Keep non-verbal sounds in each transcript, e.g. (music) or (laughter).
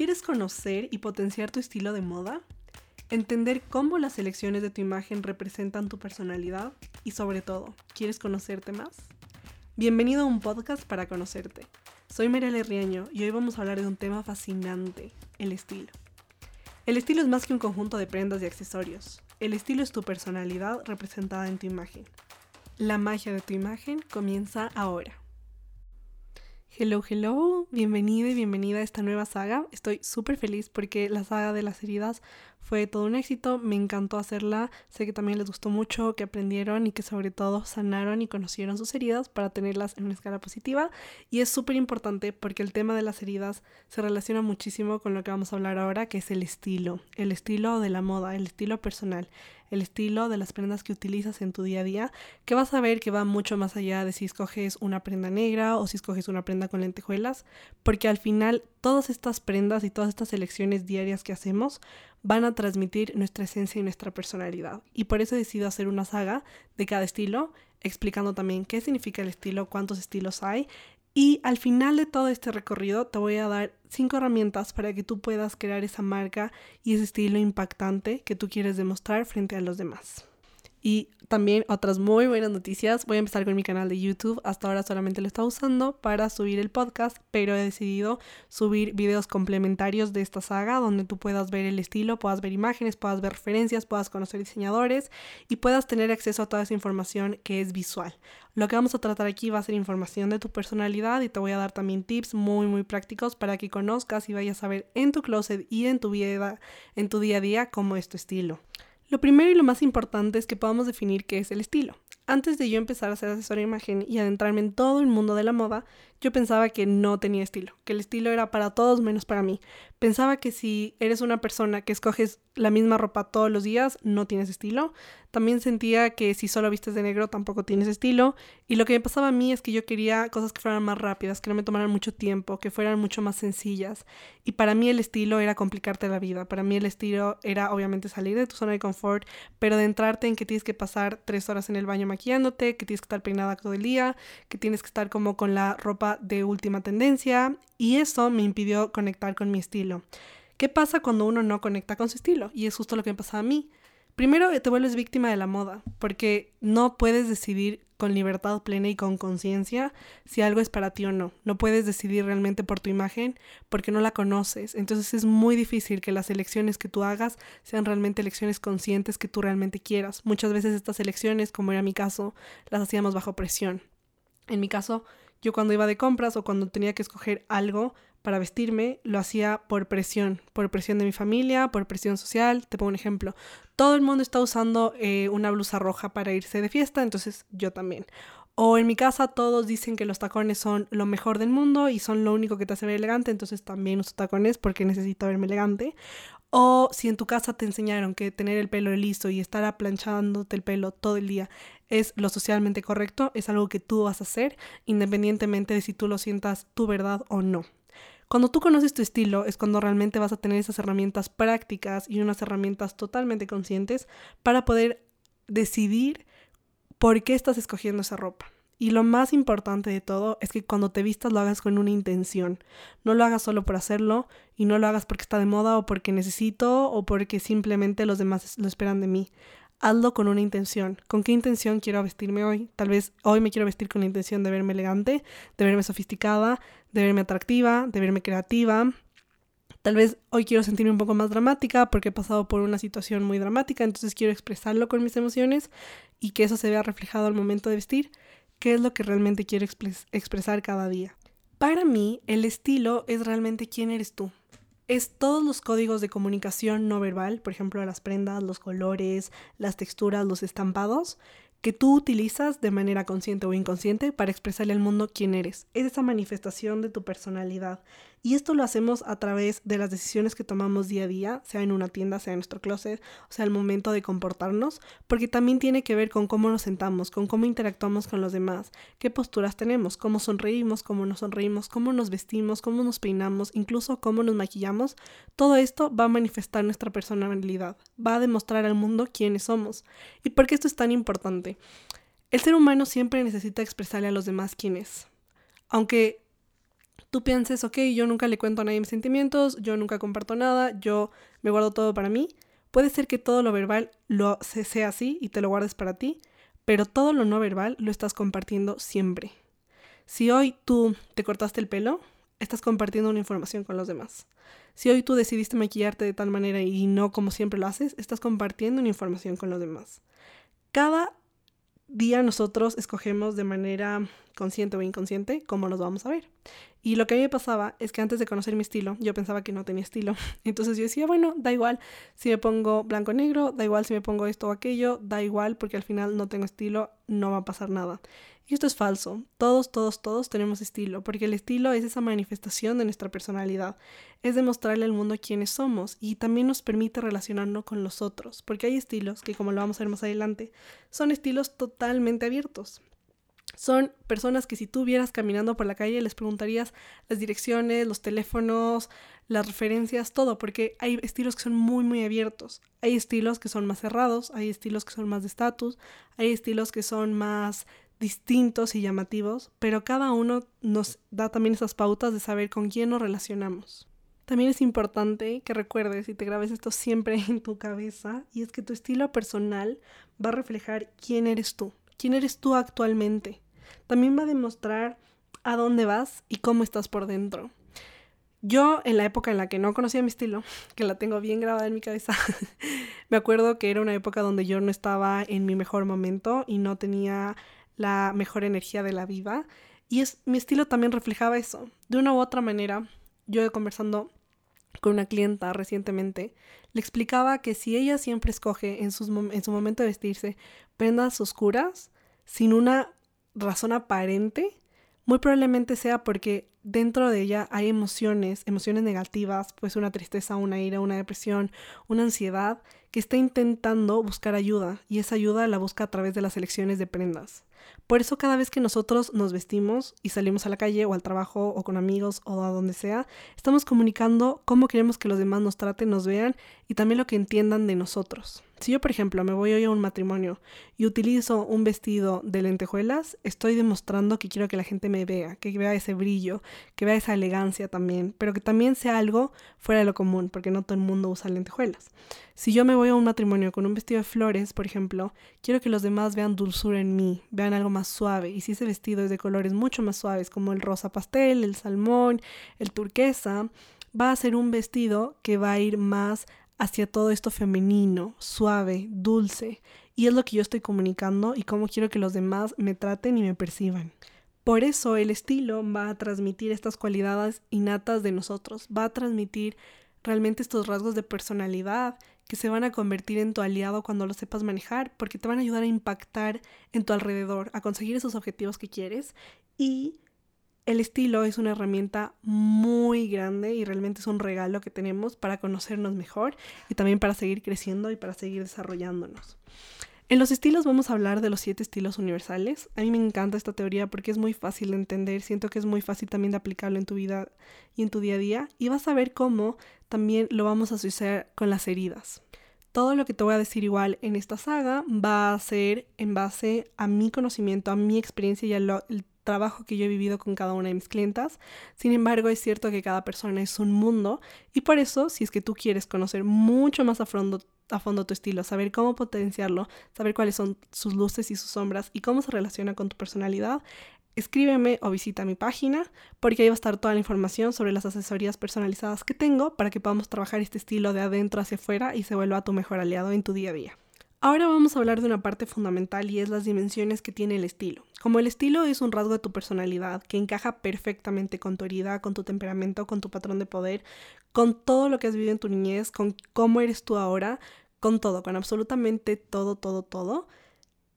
¿Quieres conocer y potenciar tu estilo de moda? Entender cómo las elecciones de tu imagen representan tu personalidad y sobre todo, ¿quieres conocerte más? Bienvenido a un podcast para conocerte. Soy Mariela Riaño y hoy vamos a hablar de un tema fascinante, el estilo. El estilo es más que un conjunto de prendas y accesorios. El estilo es tu personalidad representada en tu imagen. La magia de tu imagen comienza ahora. Hello, hello, bienvenida y bienvenida a esta nueva saga. Estoy súper feliz porque la saga de las heridas fue todo un éxito, me encantó hacerla, sé que también les gustó mucho, que aprendieron y que sobre todo sanaron y conocieron sus heridas para tenerlas en una escala positiva. Y es súper importante porque el tema de las heridas se relaciona muchísimo con lo que vamos a hablar ahora, que es el estilo, el estilo de la moda, el estilo personal el estilo de las prendas que utilizas en tu día a día, que vas a ver que va mucho más allá de si escoges una prenda negra o si escoges una prenda con lentejuelas, porque al final todas estas prendas y todas estas elecciones diarias que hacemos van a transmitir nuestra esencia y nuestra personalidad. Y por eso he decidido hacer una saga de cada estilo, explicando también qué significa el estilo, cuántos estilos hay y al final de todo este recorrido te voy a dar cinco herramientas para que tú puedas crear esa marca y ese estilo impactante que tú quieres demostrar frente a los demás. Y también otras muy buenas noticias. Voy a empezar con mi canal de YouTube. Hasta ahora solamente lo estaba usando para subir el podcast, pero he decidido subir videos complementarios de esta saga donde tú puedas ver el estilo, puedas ver imágenes, puedas ver referencias, puedas conocer diseñadores y puedas tener acceso a toda esa información que es visual. Lo que vamos a tratar aquí va a ser información de tu personalidad y te voy a dar también tips muy muy prácticos para que conozcas y vayas a ver en tu closet y en tu vida, en tu día a día cómo es tu estilo. Lo primero y lo más importante es que podamos definir qué es el estilo. Antes de yo empezar a ser asesora de imagen y adentrarme en todo el mundo de la moda, yo pensaba que no tenía estilo, que el estilo era para todos menos para mí. Pensaba que si eres una persona que escoges la misma ropa todos los días, no tienes estilo. También sentía que si solo vistes de negro tampoco tienes estilo. Y lo que me pasaba a mí es que yo quería cosas que fueran más rápidas, que no me tomaran mucho tiempo, que fueran mucho más sencillas. Y para mí el estilo era complicarte la vida. Para mí el estilo era obviamente salir de tu zona de confort, pero de entrarte en que tienes que pasar tres horas en el baño que tienes que estar peinada todo el día, que tienes que estar como con la ropa de última tendencia y eso me impidió conectar con mi estilo. ¿Qué pasa cuando uno no conecta con su estilo? Y es justo lo que me pasa a mí. Primero te vuelves víctima de la moda, porque no puedes decidir con libertad plena y con conciencia si algo es para ti o no. No puedes decidir realmente por tu imagen porque no la conoces. Entonces es muy difícil que las elecciones que tú hagas sean realmente elecciones conscientes que tú realmente quieras. Muchas veces estas elecciones, como era mi caso, las hacíamos bajo presión. En mi caso, yo cuando iba de compras o cuando tenía que escoger algo para vestirme, lo hacía por presión, por presión de mi familia, por presión social. Te pongo un ejemplo. Todo el mundo está usando eh, una blusa roja para irse de fiesta, entonces yo también. O en mi casa todos dicen que los tacones son lo mejor del mundo y son lo único que te hace ver elegante, entonces también uso tacones porque necesito verme elegante. O si en tu casa te enseñaron que tener el pelo listo y estar aplanchándote el pelo todo el día es lo socialmente correcto, es algo que tú vas a hacer independientemente de si tú lo sientas tu verdad o no. Cuando tú conoces tu estilo es cuando realmente vas a tener esas herramientas prácticas y unas herramientas totalmente conscientes para poder decidir por qué estás escogiendo esa ropa. Y lo más importante de todo es que cuando te vistas lo hagas con una intención. No lo hagas solo por hacerlo y no lo hagas porque está de moda o porque necesito o porque simplemente los demás lo esperan de mí. Hazlo con una intención. ¿Con qué intención quiero vestirme hoy? Tal vez hoy me quiero vestir con la intención de verme elegante, de verme sofisticada, de verme atractiva, de verme creativa. Tal vez hoy quiero sentirme un poco más dramática porque he pasado por una situación muy dramática, entonces quiero expresarlo con mis emociones y que eso se vea reflejado al momento de vestir qué es lo que realmente quiero expresar cada día. Para mí, el estilo es realmente quién eres tú. Es todos los códigos de comunicación no verbal, por ejemplo, las prendas, los colores, las texturas, los estampados, que tú utilizas de manera consciente o inconsciente para expresarle al mundo quién eres. Es esa manifestación de tu personalidad. Y esto lo hacemos a través de las decisiones que tomamos día a día, sea en una tienda, sea en nuestro closet, o sea, el momento de comportarnos, porque también tiene que ver con cómo nos sentamos, con cómo interactuamos con los demás, qué posturas tenemos, cómo sonreímos, cómo nos sonreímos, cómo nos vestimos, cómo nos peinamos, incluso cómo nos maquillamos. Todo esto va a manifestar nuestra personalidad, va a demostrar al mundo quiénes somos. ¿Y por qué esto es tan importante? El ser humano siempre necesita expresarle a los demás quién es. Aunque tú pienses, ok, yo nunca le cuento a nadie mis sentimientos, yo nunca comparto nada, yo me guardo todo para mí. Puede ser que todo lo verbal lo sea así y te lo guardes para ti, pero todo lo no verbal lo estás compartiendo siempre. Si hoy tú te cortaste el pelo, estás compartiendo una información con los demás. Si hoy tú decidiste maquillarte de tal manera y no como siempre lo haces, estás compartiendo una información con los demás. Cada día nosotros escogemos de manera consciente o inconsciente cómo nos vamos a ver. Y lo que a mí me pasaba es que antes de conocer mi estilo, yo pensaba que no tenía estilo. (laughs) Entonces yo decía, bueno, da igual si me pongo blanco negro, da igual si me pongo esto o aquello, da igual porque al final no tengo estilo, no va a pasar nada. Y esto es falso. Todos, todos, todos tenemos estilo, porque el estilo es esa manifestación de nuestra personalidad. Es demostrarle al mundo quiénes somos y también nos permite relacionarnos con los otros, porque hay estilos que, como lo vamos a ver más adelante, son estilos totalmente abiertos. Son personas que si tú vieras caminando por la calle les preguntarías las direcciones, los teléfonos, las referencias, todo, porque hay estilos que son muy, muy abiertos. Hay estilos que son más cerrados, hay estilos que son más de estatus, hay estilos que son más distintos y llamativos, pero cada uno nos da también esas pautas de saber con quién nos relacionamos. También es importante que recuerdes y te grabes esto siempre (laughs) en tu cabeza, y es que tu estilo personal va a reflejar quién eres tú, quién eres tú actualmente. También va a demostrar a dónde vas y cómo estás por dentro. Yo, en la época en la que no conocía mi estilo, (laughs) que la tengo bien grabada en mi cabeza, (laughs) me acuerdo que era una época donde yo no estaba en mi mejor momento y no tenía la mejor energía de la vida. Y es, mi estilo también reflejaba eso. De una u otra manera, yo conversando con una clienta recientemente, le explicaba que si ella siempre escoge en, sus, en su momento de vestirse prendas oscuras, sin una razón aparente, muy probablemente sea porque dentro de ella hay emociones, emociones negativas, pues una tristeza, una ira, una depresión, una ansiedad, que está intentando buscar ayuda y esa ayuda la busca a través de las elecciones de prendas. Por eso cada vez que nosotros nos vestimos y salimos a la calle o al trabajo o con amigos o a donde sea, estamos comunicando cómo queremos que los demás nos traten, nos vean y también lo que entiendan de nosotros. Si yo, por ejemplo, me voy hoy a un matrimonio y utilizo un vestido de lentejuelas, estoy demostrando que quiero que la gente me vea, que vea ese brillo, que vea esa elegancia también, pero que también sea algo fuera de lo común, porque no todo el mundo usa lentejuelas. Si yo me voy a un matrimonio con un vestido de flores, por ejemplo, quiero que los demás vean dulzura en mí, vean algo más suave. Y si ese vestido es de colores mucho más suaves, como el rosa pastel, el salmón, el turquesa, va a ser un vestido que va a ir más hacia todo esto femenino, suave, dulce. Y es lo que yo estoy comunicando y cómo quiero que los demás me traten y me perciban. Por eso el estilo va a transmitir estas cualidades innatas de nosotros, va a transmitir realmente estos rasgos de personalidad que se van a convertir en tu aliado cuando lo sepas manejar, porque te van a ayudar a impactar en tu alrededor, a conseguir esos objetivos que quieres y el estilo es una herramienta muy grande y realmente es un regalo que tenemos para conocernos mejor y también para seguir creciendo y para seguir desarrollándonos. En los estilos vamos a hablar de los siete estilos universales. A mí me encanta esta teoría porque es muy fácil de entender, siento que es muy fácil también de aplicarlo en tu vida y en tu día a día y vas a ver cómo también lo vamos a asociar con las heridas. Todo lo que te voy a decir igual en esta saga va a ser en base a mi conocimiento, a mi experiencia y al trabajo que yo he vivido con cada una de mis clientas. Sin embargo, es cierto que cada persona es un mundo y por eso, si es que tú quieres conocer mucho más a fondo, a fondo tu estilo, saber cómo potenciarlo, saber cuáles son sus luces y sus sombras y cómo se relaciona con tu personalidad, escríbeme o visita mi página porque ahí va a estar toda la información sobre las asesorías personalizadas que tengo para que podamos trabajar este estilo de adentro hacia afuera y se vuelva tu mejor aliado en tu día a día. Ahora vamos a hablar de una parte fundamental y es las dimensiones que tiene el estilo. Como el estilo es un rasgo de tu personalidad que encaja perfectamente con tu herida, con tu temperamento, con tu patrón de poder, con todo lo que has vivido en tu niñez, con cómo eres tú ahora, con todo, con absolutamente todo, todo, todo.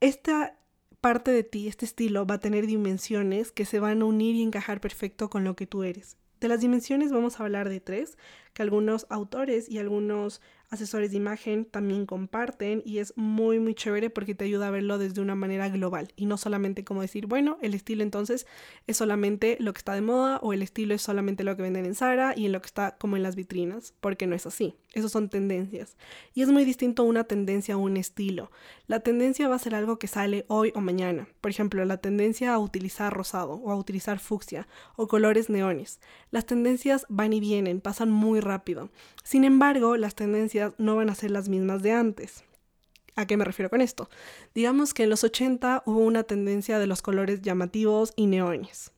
Esta parte de ti, este estilo, va a tener dimensiones que se van a unir y encajar perfecto con lo que tú eres. De las dimensiones vamos a hablar de tres, que algunos autores y algunos asesores de imagen también comparten y es muy muy chévere porque te ayuda a verlo desde una manera global y no solamente como decir, bueno, el estilo entonces es solamente lo que está de moda o el estilo es solamente lo que venden en Zara y en lo que está como en las vitrinas, porque no es así. Esos son tendencias. Y es muy distinto una tendencia a un estilo. La tendencia va a ser algo que sale hoy o mañana. Por ejemplo, la tendencia a utilizar rosado o a utilizar fucsia o colores neones. Las tendencias van y vienen, pasan muy rápido. Sin embargo, las tendencias no van a ser las mismas de antes. ¿A qué me refiero con esto? Digamos que en los 80 hubo una tendencia de los colores llamativos y neones.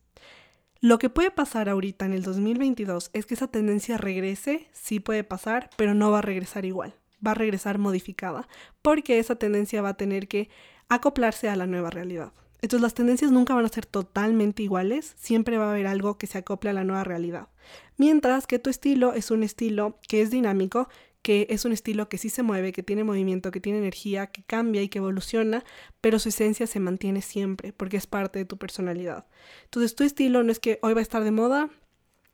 Lo que puede pasar ahorita en el 2022 es que esa tendencia regrese, sí puede pasar, pero no va a regresar igual, va a regresar modificada, porque esa tendencia va a tener que acoplarse a la nueva realidad. Entonces las tendencias nunca van a ser totalmente iguales, siempre va a haber algo que se acople a la nueva realidad. Mientras que tu estilo es un estilo que es dinámico, que es un estilo que sí se mueve, que tiene movimiento, que tiene energía, que cambia y que evoluciona, pero su esencia se mantiene siempre porque es parte de tu personalidad. Entonces tu estilo no es que hoy va a estar de moda,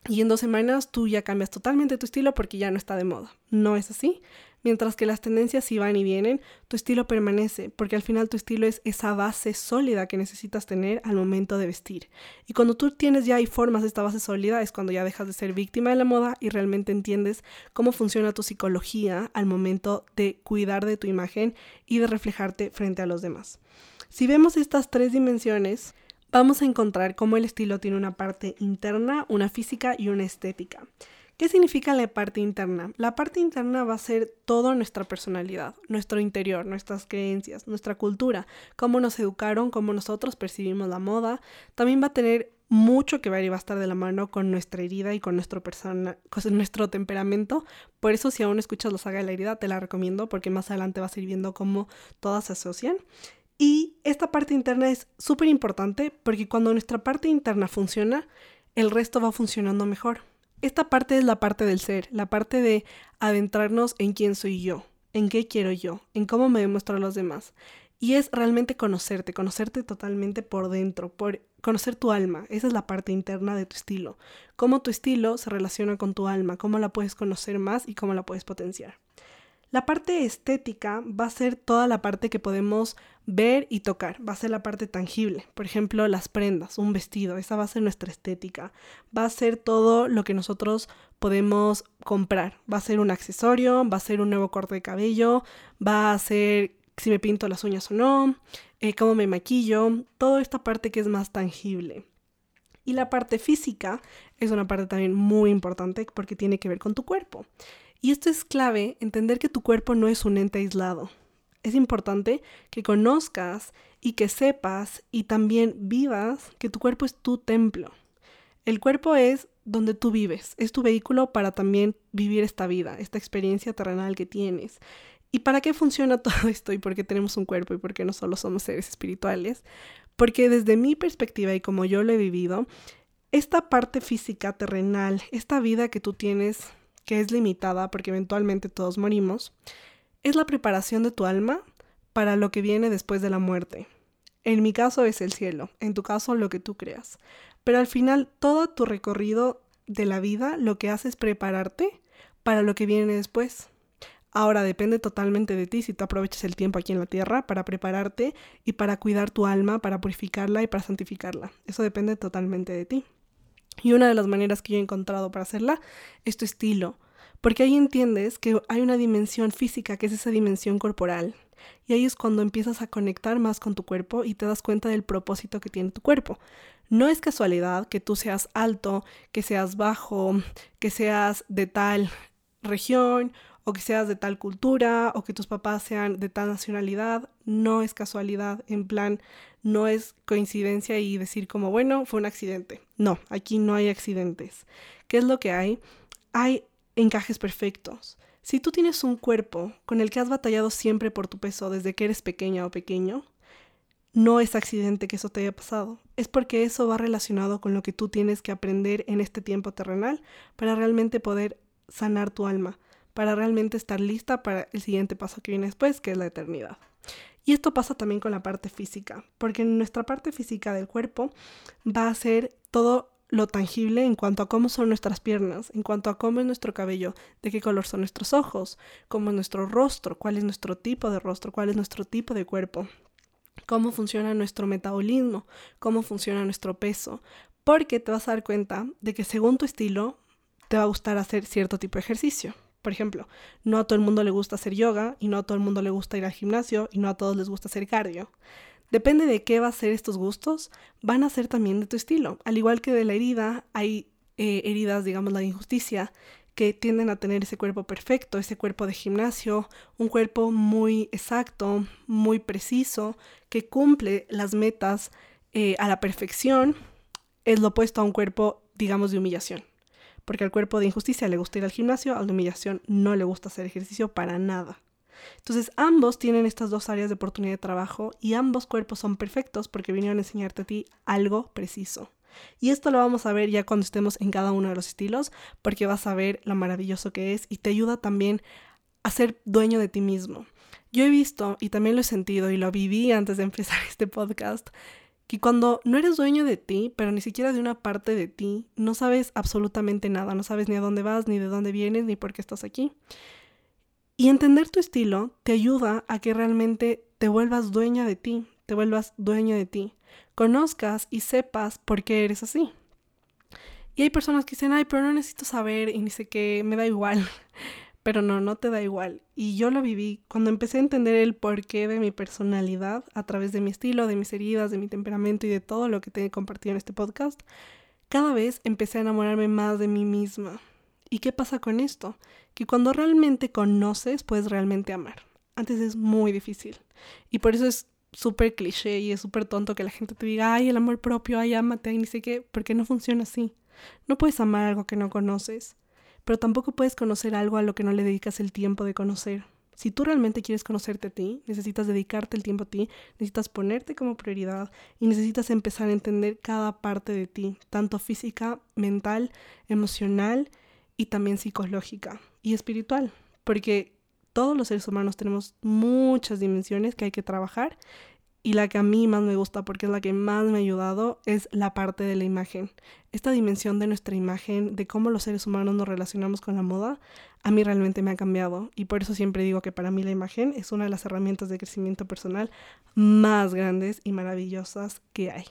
y en dos semanas tú ya cambias totalmente tu estilo porque ya no está de moda. No es así. Mientras que las tendencias van y vienen, tu estilo permanece, porque al final tu estilo es esa base sólida que necesitas tener al momento de vestir. Y cuando tú tienes ya y formas esta base sólida es cuando ya dejas de ser víctima de la moda y realmente entiendes cómo funciona tu psicología al momento de cuidar de tu imagen y de reflejarte frente a los demás. Si vemos estas tres dimensiones, vamos a encontrar cómo el estilo tiene una parte interna, una física y una estética. ¿Qué significa la parte interna? La parte interna va a ser toda nuestra personalidad, nuestro interior, nuestras creencias, nuestra cultura, cómo nos educaron, cómo nosotros percibimos la moda. También va a tener mucho que ver y va a estar de la mano con nuestra herida y con nuestro, temperamento. Por eso si aún escuchas la saga de la herida, te la recomiendo porque más adelante vas a ir viendo cómo todas se asocian. Y esta parte interna es súper importante porque cuando nuestra parte interna funciona, el resto va funcionando mejor. Esta parte es la parte del ser, la parte de adentrarnos en quién soy yo, en qué quiero yo, en cómo me demuestro a los demás. Y es realmente conocerte, conocerte totalmente por dentro, por conocer tu alma. Esa es la parte interna de tu estilo. Cómo tu estilo se relaciona con tu alma, cómo la puedes conocer más y cómo la puedes potenciar. La parte estética va a ser toda la parte que podemos ver y tocar, va a ser la parte tangible. Por ejemplo, las prendas, un vestido, esa va a ser nuestra estética. Va a ser todo lo que nosotros podemos comprar. Va a ser un accesorio, va a ser un nuevo corte de cabello, va a ser si me pinto las uñas o no, eh, cómo me maquillo, toda esta parte que es más tangible. Y la parte física es una parte también muy importante porque tiene que ver con tu cuerpo. Y esto es clave, entender que tu cuerpo no es un ente aislado. Es importante que conozcas y que sepas y también vivas que tu cuerpo es tu templo. El cuerpo es donde tú vives, es tu vehículo para también vivir esta vida, esta experiencia terrenal que tienes. ¿Y para qué funciona (laughs) todo esto y por qué tenemos un cuerpo y por qué no solo somos seres espirituales? Porque desde mi perspectiva y como yo lo he vivido, esta parte física terrenal, esta vida que tú tienes que es limitada porque eventualmente todos morimos, es la preparación de tu alma para lo que viene después de la muerte. En mi caso es el cielo, en tu caso lo que tú creas. Pero al final todo tu recorrido de la vida lo que hace es prepararte para lo que viene después. Ahora depende totalmente de ti si tú aprovechas el tiempo aquí en la tierra para prepararte y para cuidar tu alma, para purificarla y para santificarla. Eso depende totalmente de ti. Y una de las maneras que yo he encontrado para hacerla es tu estilo, porque ahí entiendes que hay una dimensión física, que es esa dimensión corporal. Y ahí es cuando empiezas a conectar más con tu cuerpo y te das cuenta del propósito que tiene tu cuerpo. No es casualidad que tú seas alto, que seas bajo, que seas de tal región o que seas de tal cultura o que tus papás sean de tal nacionalidad. No es casualidad, en plan, no es coincidencia y decir como, bueno, fue un accidente. No, aquí no hay accidentes. ¿Qué es lo que hay? Hay encajes perfectos. Si tú tienes un cuerpo con el que has batallado siempre por tu peso desde que eres pequeña o pequeño, no es accidente que eso te haya pasado. Es porque eso va relacionado con lo que tú tienes que aprender en este tiempo terrenal para realmente poder sanar tu alma, para realmente estar lista para el siguiente paso que viene después, que es la eternidad. Y esto pasa también con la parte física, porque nuestra parte física del cuerpo va a ser todo lo tangible en cuanto a cómo son nuestras piernas, en cuanto a cómo es nuestro cabello, de qué color son nuestros ojos, cómo es nuestro rostro, cuál es nuestro tipo de rostro, cuál es nuestro tipo de cuerpo, cómo funciona nuestro metabolismo, cómo funciona nuestro peso, porque te vas a dar cuenta de que según tu estilo te va a gustar hacer cierto tipo de ejercicio. Por ejemplo, no a todo el mundo le gusta hacer yoga y no a todo el mundo le gusta ir al gimnasio y no a todos les gusta hacer cardio. Depende de qué va a ser estos gustos, van a ser también de tu estilo. Al igual que de la herida, hay eh, heridas, digamos, la injusticia, que tienden a tener ese cuerpo perfecto, ese cuerpo de gimnasio, un cuerpo muy exacto, muy preciso, que cumple las metas eh, a la perfección, es lo opuesto a un cuerpo, digamos, de humillación porque al cuerpo de injusticia le gusta ir al gimnasio, al de humillación no le gusta hacer ejercicio para nada. Entonces ambos tienen estas dos áreas de oportunidad de trabajo y ambos cuerpos son perfectos porque vinieron a enseñarte a ti algo preciso. Y esto lo vamos a ver ya cuando estemos en cada uno de los estilos, porque vas a ver lo maravilloso que es y te ayuda también a ser dueño de ti mismo. Yo he visto y también lo he sentido y lo viví antes de empezar (laughs) este podcast, que cuando no eres dueño de ti, pero ni siquiera de una parte de ti, no sabes absolutamente nada, no sabes ni a dónde vas, ni de dónde vienes, ni por qué estás aquí. Y entender tu estilo te ayuda a que realmente te vuelvas dueña de ti, te vuelvas dueño de ti, conozcas y sepas por qué eres así. Y hay personas que dicen, ay, pero no necesito saber y ni sé qué, me da igual. Pero no, no te da igual. Y yo lo viví cuando empecé a entender el porqué de mi personalidad a través de mi estilo, de mis heridas, de mi temperamento y de todo lo que te he compartido en este podcast. Cada vez empecé a enamorarme más de mí misma. ¿Y qué pasa con esto? Que cuando realmente conoces, puedes realmente amar. Antes es muy difícil. Y por eso es súper cliché y es súper tonto que la gente te diga, ay, el amor propio, ay, ámate, ay, ni sé qué, porque no funciona así. No puedes amar algo que no conoces pero tampoco puedes conocer algo a lo que no le dedicas el tiempo de conocer. Si tú realmente quieres conocerte a ti, necesitas dedicarte el tiempo a ti, necesitas ponerte como prioridad y necesitas empezar a entender cada parte de ti, tanto física, mental, emocional y también psicológica y espiritual, porque todos los seres humanos tenemos muchas dimensiones que hay que trabajar y la que a mí más me gusta porque es la que más me ha ayudado es la parte de la imagen. Esta dimensión de nuestra imagen, de cómo los seres humanos nos relacionamos con la moda, a mí realmente me ha cambiado y por eso siempre digo que para mí la imagen es una de las herramientas de crecimiento personal más grandes y maravillosas que hay.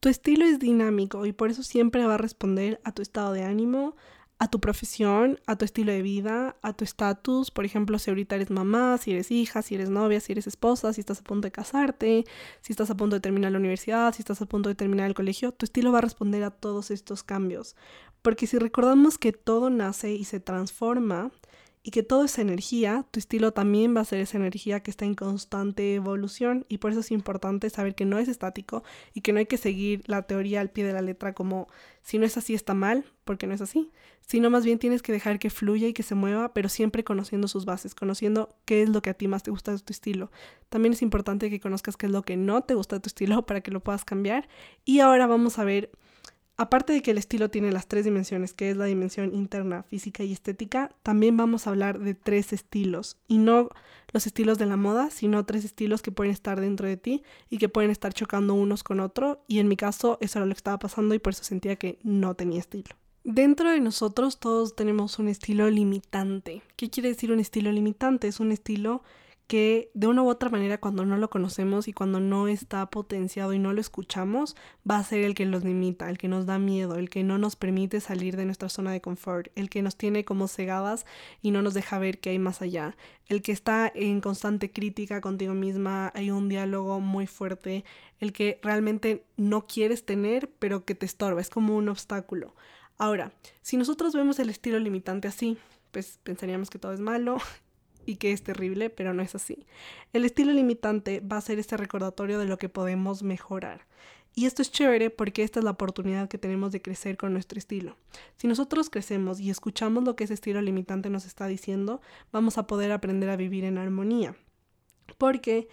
Tu estilo es dinámico y por eso siempre va a responder a tu estado de ánimo, a tu profesión, a tu estilo de vida, a tu estatus, por ejemplo, si ahorita eres mamá, si eres hija, si eres novia, si eres esposa, si estás a punto de casarte, si estás a punto de terminar la universidad, si estás a punto de terminar el colegio, tu estilo va a responder a todos estos cambios. Porque si recordamos que todo nace y se transforma, y que todo es energía, tu estilo también va a ser esa energía que está en constante evolución y por eso es importante saber que no es estático y que no hay que seguir la teoría al pie de la letra como si no es así está mal, porque no es así, sino más bien tienes que dejar que fluya y que se mueva, pero siempre conociendo sus bases, conociendo qué es lo que a ti más te gusta de tu estilo. También es importante que conozcas qué es lo que no te gusta de tu estilo (laughs) para que lo puedas cambiar y ahora vamos a ver Aparte de que el estilo tiene las tres dimensiones, que es la dimensión interna, física y estética, también vamos a hablar de tres estilos, y no los estilos de la moda, sino tres estilos que pueden estar dentro de ti y que pueden estar chocando unos con otro, y en mi caso eso era lo que estaba pasando y por eso sentía que no tenía estilo. Dentro de nosotros todos tenemos un estilo limitante. ¿Qué quiere decir un estilo limitante? Es un estilo que de una u otra manera cuando no lo conocemos y cuando no está potenciado y no lo escuchamos, va a ser el que nos limita, el que nos da miedo, el que no nos permite salir de nuestra zona de confort, el que nos tiene como cegadas y no nos deja ver qué hay más allá, el que está en constante crítica contigo misma, hay un diálogo muy fuerte, el que realmente no quieres tener pero que te estorba, es como un obstáculo. Ahora, si nosotros vemos el estilo limitante así, pues pensaríamos que todo es malo y que es terrible, pero no es así. El estilo limitante va a ser este recordatorio de lo que podemos mejorar. Y esto es chévere porque esta es la oportunidad que tenemos de crecer con nuestro estilo. Si nosotros crecemos y escuchamos lo que ese estilo limitante nos está diciendo, vamos a poder aprender a vivir en armonía. Porque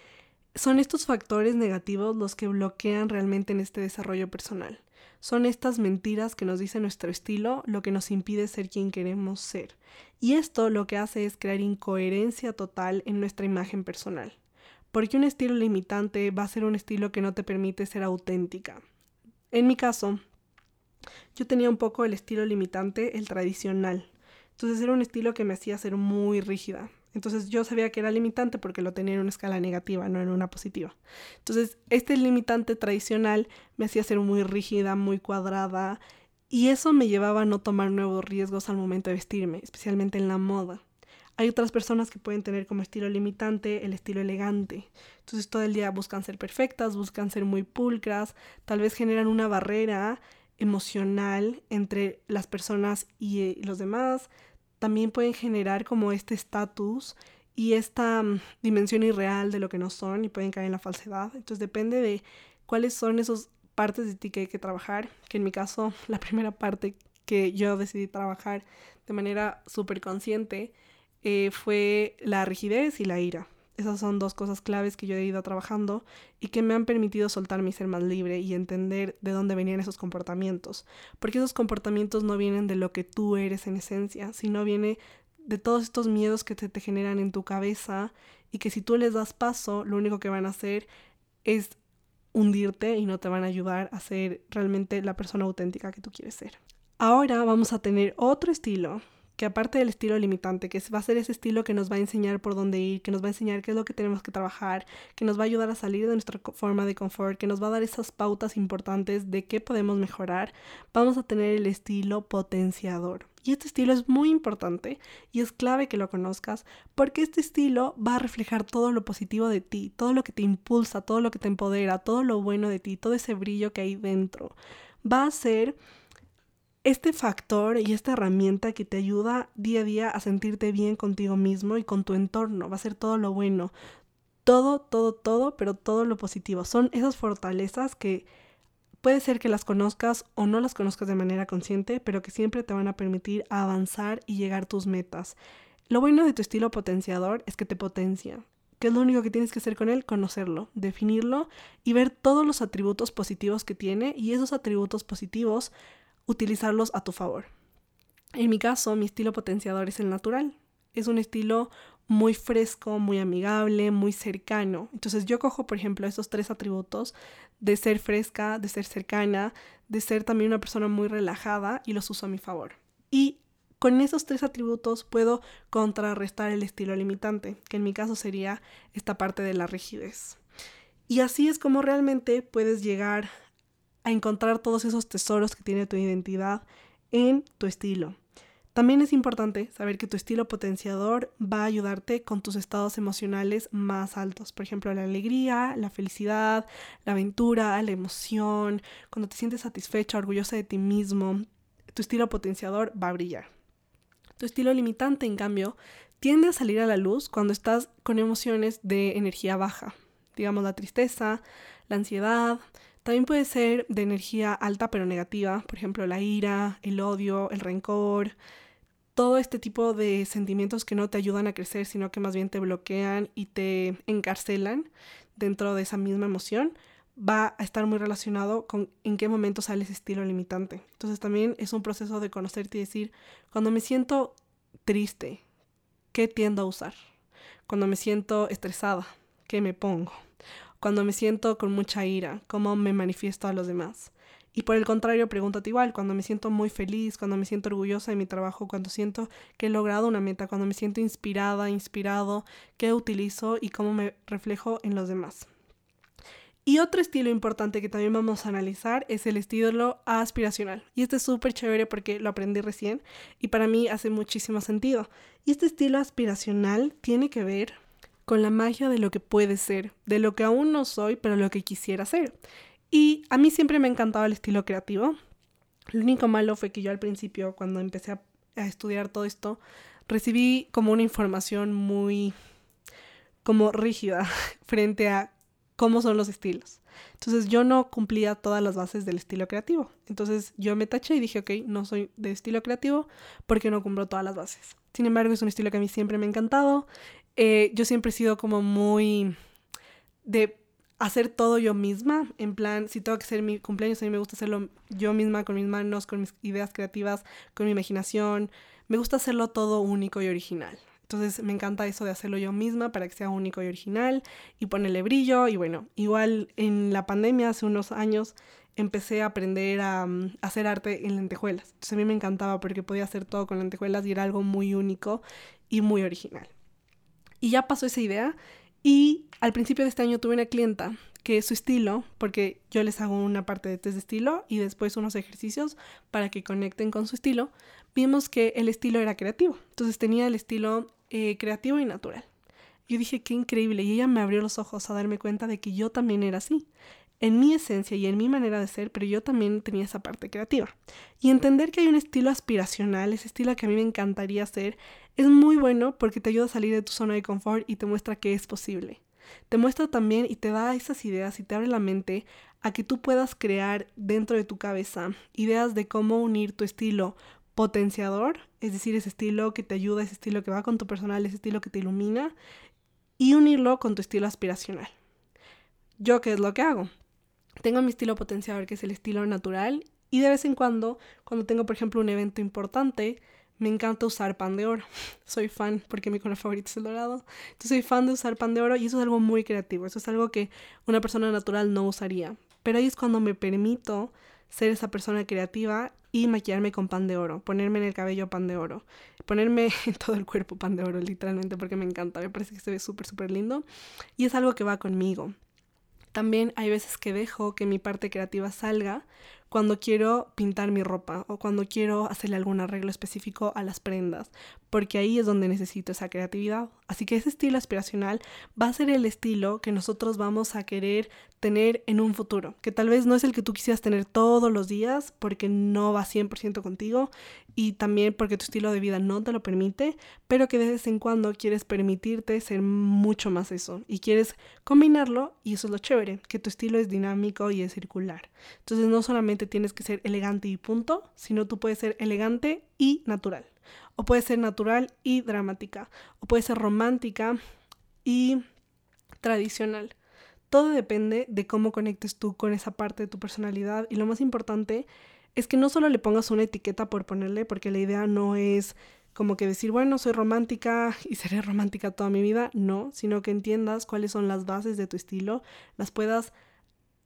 son estos factores negativos los que bloquean realmente en este desarrollo personal. Son estas mentiras que nos dice nuestro estilo lo que nos impide ser quien queremos ser. Y esto lo que hace es crear incoherencia total en nuestra imagen personal. Porque un estilo limitante va a ser un estilo que no te permite ser auténtica. En mi caso, yo tenía un poco el estilo limitante, el tradicional. Entonces era un estilo que me hacía ser muy rígida. Entonces yo sabía que era limitante porque lo tenía en una escala negativa, no en una positiva. Entonces este limitante tradicional me hacía ser muy rígida, muy cuadrada y eso me llevaba a no tomar nuevos riesgos al momento de vestirme, especialmente en la moda. Hay otras personas que pueden tener como estilo limitante el estilo elegante. Entonces todo el día buscan ser perfectas, buscan ser muy pulcras, tal vez generan una barrera emocional entre las personas y eh, los demás, también pueden generar como este estatus y esta mm, dimensión irreal de lo que no son y pueden caer en la falsedad. Entonces depende de cuáles son esas partes de ti que hay que trabajar, que en mi caso (laughs) la primera parte que yo decidí trabajar de manera súper consciente eh, fue la rigidez y la ira. Esas son dos cosas claves que yo he ido trabajando y que me han permitido soltarme y ser más libre y entender de dónde venían esos comportamientos. Porque esos comportamientos no vienen de lo que tú eres en esencia, sino viene de todos estos miedos que te generan en tu cabeza y que si tú les das paso, lo único que van a hacer es hundirte y no te van a ayudar a ser realmente la persona auténtica que tú quieres ser. Ahora vamos a tener otro estilo que aparte del estilo limitante, que va a ser ese estilo que nos va a enseñar por dónde ir, que nos va a enseñar qué es lo que tenemos que trabajar, que nos va a ayudar a salir de nuestra forma de confort, que nos va a dar esas pautas importantes de qué podemos mejorar, vamos a tener el estilo potenciador. Y este estilo es muy importante y es clave que lo conozcas porque este estilo va a reflejar todo lo positivo de ti, todo lo que te impulsa, todo lo que te empodera, todo lo bueno de ti, todo ese brillo que hay dentro. Va a ser este factor y esta herramienta que te ayuda día a día a sentirte bien contigo mismo y con tu entorno. Va a ser todo lo bueno. Todo, todo, todo, pero todo lo positivo. Son esas fortalezas que puede ser que las conozcas o no las conozcas de manera consciente, pero que siempre te van a permitir avanzar y llegar a tus metas. Lo bueno de tu estilo potenciador es que te potencia. ¿Qué es lo único que tienes que hacer con él? Conocerlo, definirlo y ver todos los atributos positivos que tiene y esos atributos positivos utilizarlos a tu favor. En mi caso, mi estilo potenciador es el natural. Es un estilo muy fresco, muy amigable, muy cercano. Entonces yo cojo, por ejemplo, esos tres atributos de ser fresca, de ser cercana, de ser también una persona muy relajada y los uso a mi favor. Y con esos tres atributos puedo contrarrestar el estilo limitante, que en mi caso sería esta parte de la rigidez. Y así es como realmente puedes llegar a encontrar todos esos tesoros que tiene tu identidad en tu estilo. También es importante saber que tu estilo potenciador va a ayudarte con tus estados emocionales más altos. Por ejemplo, la alegría, la felicidad, la aventura, la emoción, cuando te sientes satisfecha, orgullosa de ti mismo, tu estilo potenciador va a brillar. Tu estilo limitante, en cambio, tiende a salir a la luz cuando estás con emociones de energía baja. Digamos la tristeza, la ansiedad, también puede ser de energía alta pero negativa, por ejemplo la ira, el odio, el rencor, todo este tipo de sentimientos que no te ayudan a crecer, sino que más bien te bloquean y te encarcelan dentro de esa misma emoción, va a estar muy relacionado con en qué momento sale ese estilo limitante. Entonces también es un proceso de conocerte y decir, cuando me siento triste, ¿qué tiendo a usar? Cuando me siento estresada, ¿qué me pongo? Cuando me siento con mucha ira, ¿cómo me manifiesto a los demás? Y por el contrario, pregúntate igual, cuando me siento muy feliz, cuando me siento orgullosa de mi trabajo, cuando siento que he logrado una meta, cuando me siento inspirada, inspirado, ¿qué utilizo y cómo me reflejo en los demás? Y otro estilo importante que también vamos a analizar es el estilo aspiracional. Y este es súper chévere porque lo aprendí recién y para mí hace muchísimo sentido. Y este estilo aspiracional tiene que ver con la magia de lo que puede ser, de lo que aún no soy, pero lo que quisiera ser. Y a mí siempre me ha encantado el estilo creativo. Lo único malo fue que yo al principio, cuando empecé a, estudiar todo esto, recibí como una información muy como rígida (laughs) frente a cómo son los estilos. Entonces yo no cumplía todas las bases del estilo creativo. Entonces yo me taché y dije, ok, no soy de estilo creativo porque no cumplo todas las bases. Sin embargo, es un estilo que a mí siempre me ha encantado. Eh, yo siempre he sido como muy de hacer todo yo misma, en plan, si tengo que hacer mi cumpleaños, a mí me gusta hacerlo yo misma, con mis manos, con mis ideas creativas, con mi imaginación, me gusta hacerlo todo único y original. Entonces me encanta eso de hacerlo yo misma para que sea único y original y ponerle brillo y bueno, igual en la pandemia hace unos años empecé a aprender a, mm, hacer arte en lentejuelas. Entonces a mí me encantaba porque podía hacer todo con lentejuelas y era algo muy único y muy original. Y ya pasó esa idea y al principio de este año tuve una clienta que su estilo, porque yo les hago una parte de test de estilo y después unos ejercicios para que conecten con su estilo, vimos que el estilo era creativo. Entonces tenía el estilo eh, creativo y natural. Yo dije, qué increíble. Y ella me abrió los ojos a darme cuenta de que yo también era así en mi esencia y en mi manera de ser, pero yo también tenía esa parte creativa. Y entender que hay un estilo aspiracional, ese estilo que a mí me encantaría ser, es muy bueno porque te ayuda a salir de tu zona de confort y te muestra que es posible. Te muestra también y te da esas ideas y te abre la mente a que tú puedas crear dentro de tu cabeza ideas de cómo unir tu estilo potenciador, es decir, ese estilo que te ayuda, ese estilo que va con tu personal, ese estilo que te ilumina, y unirlo con tu estilo aspiracional. ¿Yo qué es lo que hago? Tengo mi estilo potenciador, que es el estilo natural, y de vez en cuando, cuando tengo, por ejemplo, un evento importante, me encanta usar pan de oro. (laughs) Soy fan porque mi color favorito es el dorado. Entonces soy fan de usar pan de oro y eso es algo muy creativo. Eso es algo que una persona natural no usaría. Pero ahí es cuando me permito ser esa persona creativa y maquillarme con pan de oro, ponerme en el cabello pan de oro, ponerme (laughs) en todo el cuerpo pan de oro, literalmente, porque me encanta, me parece que se ve súper, súper lindo y es algo que va conmigo. También hay veces que dejo que mi parte creativa salga cuando quiero pintar mi ropa o cuando quiero hacerle algún arreglo específico a las prendas, porque ahí es donde necesito esa creatividad. Así que ese estilo aspiracional va a ser el estilo que nosotros vamos a querer tener en un futuro, que tal vez no es el que tú quisieras tener todos los días porque no va 100% contigo y también porque tu estilo de vida no te lo permite, pero que de vez en cuando quieres permitirte ser mucho más eso y quieres combinarlo y eso es lo chévere, que tu estilo es dinámico y es circular. Entonces no solamente tienes que ser elegante y punto, sino tú puedes ser elegante y natural. O puede ser natural y dramática. O puede ser romántica y tradicional. Todo depende de cómo conectes tú con esa parte de tu personalidad y lo más importante es que no solo le pongas una etiqueta por ponerle, porque la idea no es como que decir, bueno, soy romántica y seré romántica toda mi vida, no, sino que entiendas cuáles son las bases de tu estilo, las puedas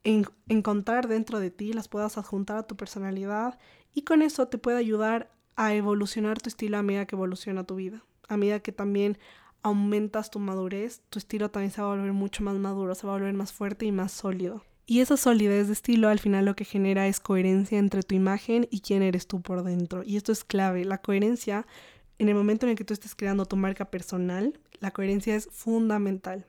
encontrar dentro de ti, las puedas adjuntar a tu personalidad y con eso te puede ayudar a evolucionar tu estilo a medida que evoluciona tu vida. A medida que también aumentas tu madurez, tu estilo también se va a volver mucho más maduro, se va a volver más fuerte y más sólido. Y esa solidez de estilo al final lo que genera es coherencia entre tu imagen y quién eres tú por dentro. Y esto es clave. La coherencia, en el momento en el que tú estés creando tu marca personal, la coherencia es fundamental.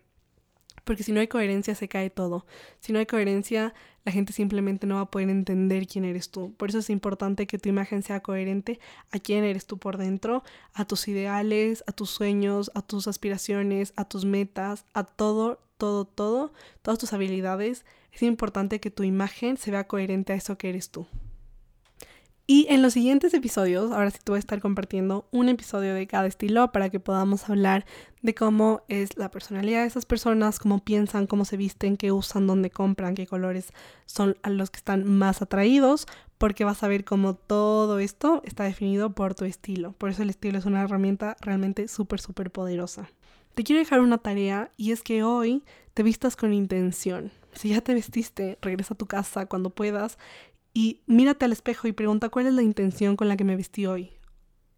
Porque si no hay coherencia se cae todo. Si no hay coherencia, la gente simplemente no va a poder entender quién eres tú. Por eso es importante que tu imagen sea coherente a quién eres tú por dentro, a tus ideales, a tus sueños, a tus aspiraciones, a tus metas, a todo, todo, todo, todas tus habilidades. Es importante que tu imagen se vea coherente a eso que eres tú. Y en los siguientes episodios, ahora sí te voy a estar compartiendo un episodio de cada estilo para que podamos hablar de cómo es la personalidad de esas personas, cómo piensan, cómo se visten, qué usan, dónde compran, qué colores son a los que están más atraídos, porque vas a ver cómo todo esto está definido por tu estilo. Por eso el estilo es una herramienta realmente súper, súper poderosa. Te quiero dejar una tarea y es que hoy te vistas con intención. Si ya te vestiste, regresa a tu casa cuando puedas y mírate al espejo y pregunta cuál es la intención con la que me vestí hoy.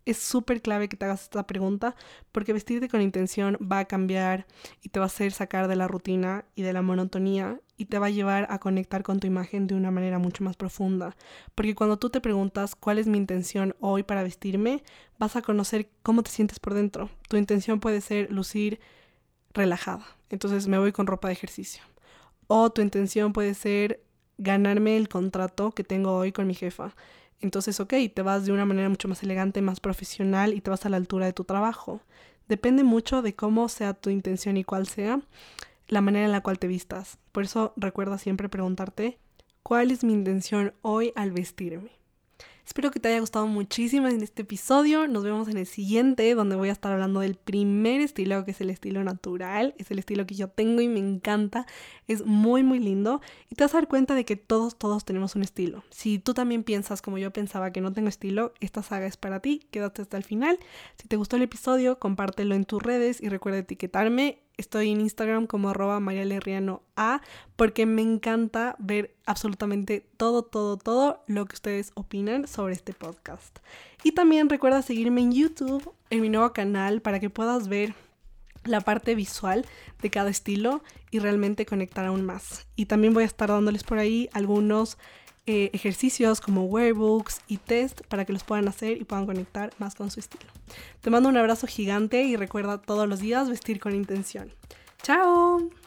Es súper clave que te hagas esta pregunta porque vestirte con intención va a cambiar y te va a hacer sacar de la rutina y de la monotonía y te va a llevar a conectar con tu imagen de una manera mucho más profunda. Porque cuando tú te preguntas cuál es mi intención hoy para vestirme, vas a conocer cómo te sientes por dentro. Tu intención puede ser lucir relajada. Entonces me voy con ropa de ejercicio. O tu intención puede ser ganarme el contrato que tengo hoy con mi jefa. Entonces, ok, te vas de una manera mucho más elegante, más profesional y te vas a la altura de tu trabajo. Depende mucho de cómo sea tu intención y cuál sea la manera en la cual te vistas. Por eso recuerda siempre preguntarte, ¿cuál es mi intención hoy al vestirme? Espero que te haya gustado muchísimo en este episodio. Nos vemos en el siguiente, donde voy a estar hablando del primer estilo, que es el estilo natural. Es el estilo que yo tengo y me encanta. Es muy, muy lindo. Y te vas a dar cuenta de que todos, todos tenemos un estilo. Si tú también piensas como yo pensaba que no tengo estilo, esta saga es para ti. Quédate hasta el final. Si te gustó el episodio, compártelo en tus redes y recuerda etiquetarme Estoy en Instagram como arroba A porque me encanta ver absolutamente todo, todo, todo lo que ustedes opinan sobre este podcast. Y también recuerda seguirme en YouTube, en mi nuevo canal, para que puedas ver la parte visual de cada estilo y realmente conectar aún más. Y también voy a estar dándoles por ahí algunos eh, ejercicios como workbooks y test para que los puedan hacer y puedan conectar más con su estilo. Te mando un abrazo gigante y recuerda todos los días vestir con intención. ¡Chao!